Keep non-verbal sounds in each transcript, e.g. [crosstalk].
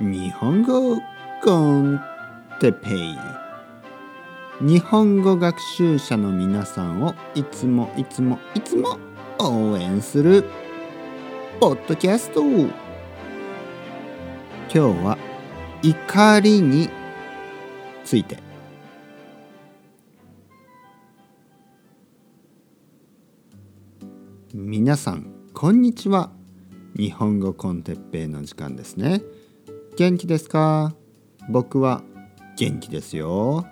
日本語コンテペイ。日本語学習者の皆さんをいつもいつもいつも応援するポッドキャスト。今日は怒りについて。皆さんこんにちは。日本語コンテッペイの時間ですね。元気ですか？僕は元気ですよ。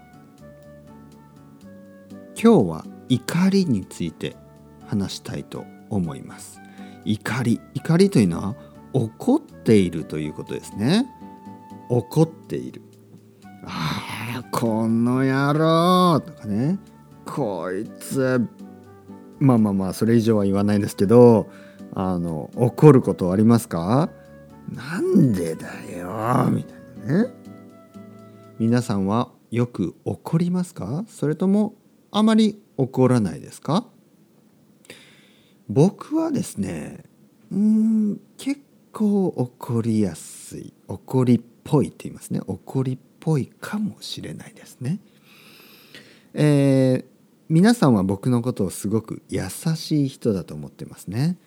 今日は怒りについて話したいと思います。怒り怒りというのは怒っているということですね。怒っている。ああこの野郎とかね。こいつ。まあまあまあそれ以上は言わないですけどあの怒ることありますか？なんでだよみたいなね。皆さんはよく怒りますか？それともあまり怒らないですか？僕はですねうん結構怒りやすい怒りっぽいって言いますね。怒りっぽいかもしれないですね。えー、皆さんは僕のことをすごく優しい人だと思ってますね。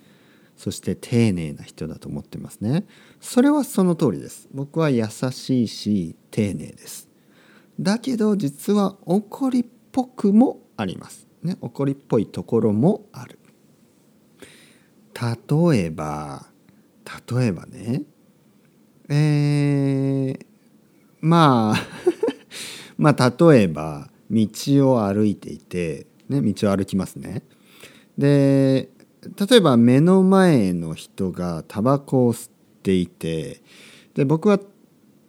そして丁寧な人だと思ってますね。それはその通りです。僕は優しいし丁寧です。だけど実は怒りっぽくもあります。ね怒りっぽいところもある。例えば例えばねえー、まあ [laughs] まあ例えば道を歩いていて、ね、道を歩きますね。で例えば目の前の人がタバコを吸っていてで僕は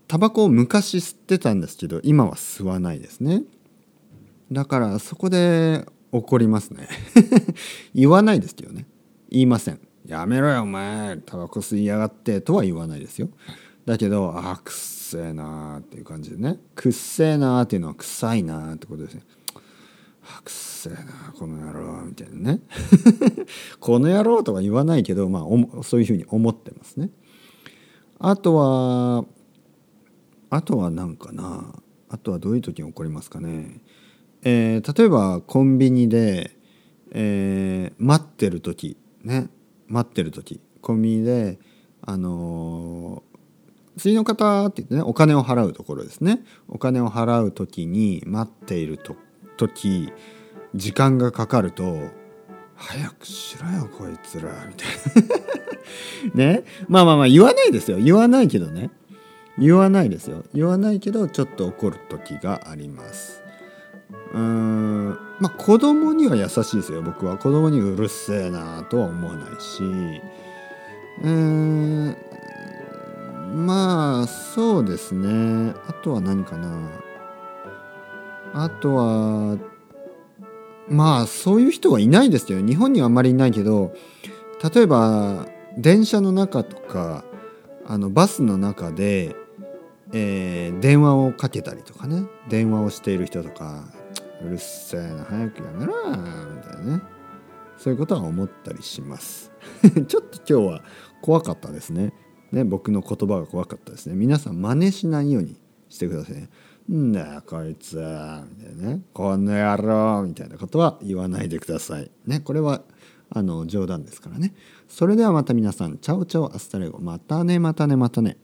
タバコを昔吸ってたんですけど今は吸わないですね。だからそこで怒りますね。[laughs] 言わないですけどね。言いません。やめろよお前。タバコ吸いやがってとは言わないですよ。だけどあくっせえなーっていう感じでね。くっせえなーっていうのは臭いなーってことですね。あくっせえなこの野郎みたいなね。[laughs] この野郎とは言わないけどまあそういうふうに思ってますね。あとはあとは何かな。あとはどういう時に起こりますかね。えー、例えばコンビニで、えー、待ってる時ね。待ってる時。コンビニであのー、次の方って言ってねお金を払うところですね。お金を払う時に待っていると時時間がかかると早くしろよこいつらみたいな。[laughs] ね。まあまあまあ言わないですよ。言わないけどね。言わないですよ。言わないけどちょっと怒る時があります。うーん。まあ子供には優しいですよ僕は。子供にうるせえなとは思わないし。うーん。まあそうですね。あとは何かな。あとはまあそういう人はいないですよ日本にはあんまりいないけど例えば電車の中とかあのバスの中で、えー、電話をかけたりとかね。電話をしている人とかうるせえな早くやめろみたいなね。そういうことは思ったりします。[laughs] ちょっと今日は怖かったですね。ね僕の言葉が怖かったですね。皆さん真似しないようにしてくださいね。んだよこいつみたいなねこの野郎みたいなことは言わないでください。ね。これはあの冗談ですからね。それではまた皆さんチャオチャオ hasta luego。またねまたねまたね。